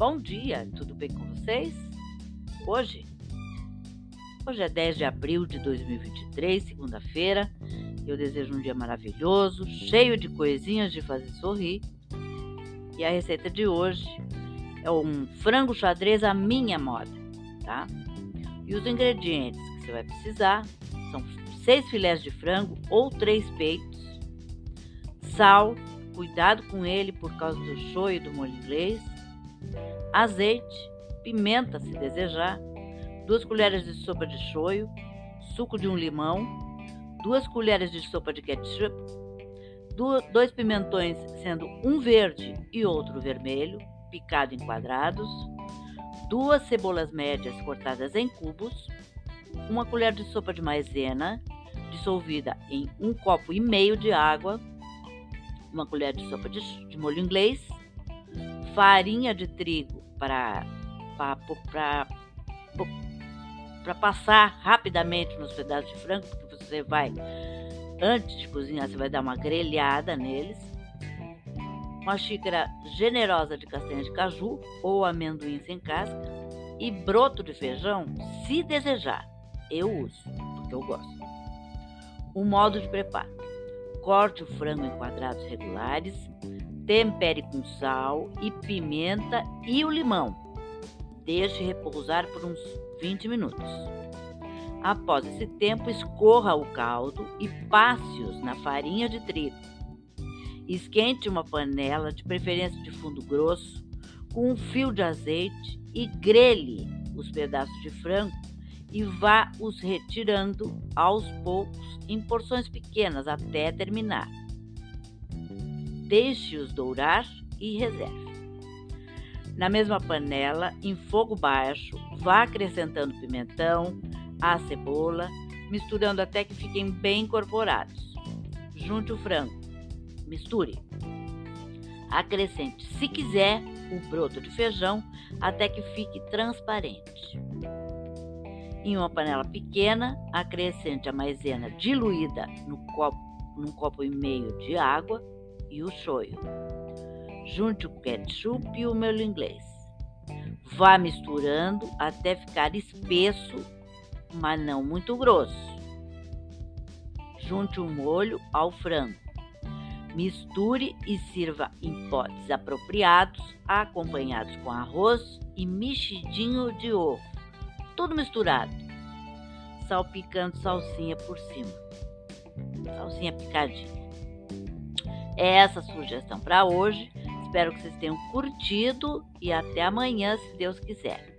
Bom dia, tudo bem com vocês? Hoje, hoje é 10 de abril de 2023, segunda-feira. Eu desejo um dia maravilhoso, cheio de coisinhas de fazer sorrir. E a receita de hoje é um frango xadrez à minha moda, tá? E os ingredientes que você vai precisar são seis filés de frango ou três peitos, sal, cuidado com ele por causa do shoyu e do molho inglês, azeite, pimenta se desejar, duas colheres de sopa de shoyu, suco de um limão, duas colheres de sopa de ketchup, dois pimentões, sendo um verde e outro vermelho, picado em quadrados, duas cebolas médias cortadas em cubos, uma colher de sopa de maisena dissolvida em um copo e meio de água, uma colher de sopa de, de molho inglês, farinha de trigo para para passar rapidamente nos pedaços de frango, porque você vai antes de cozinhar, você vai dar uma grelhada neles. Uma xícara generosa de castanha de caju ou amendoim sem casca e broto de feijão, se desejar. Eu uso, porque eu gosto. O modo de preparo: corte o frango em quadrados regulares, tempere com sal e pimenta e o limão. Deixe repousar por uns 20 minutos. Após esse tempo, escorra o caldo e passe-os na farinha de trigo. Esquente uma panela, de preferência de fundo grosso, com um fio de azeite e grelhe os pedaços de frango e vá os retirando aos poucos em porções pequenas até terminar. Deixe-os dourar e reserve. Na mesma panela, em fogo baixo, vá acrescentando pimentão, a cebola, misturando até que fiquem bem incorporados. Junte o frango. Misture. Acrescente, se quiser, o broto de feijão até que fique transparente. Em uma panela pequena, acrescente a maisena diluída no copo, num copo e meio de água e o shoyu. Junte o ketchup e o molho inglês. Vá misturando até ficar espesso, mas não muito grosso. Junte o molho ao frango. Misture e sirva em potes apropriados, acompanhados com arroz e mexidinho de ovo tudo misturado. Salpicando salsinha por cima. Salsinha picadinha. Essa sugestão para hoje. Espero que vocês tenham curtido e até amanhã, se Deus quiser.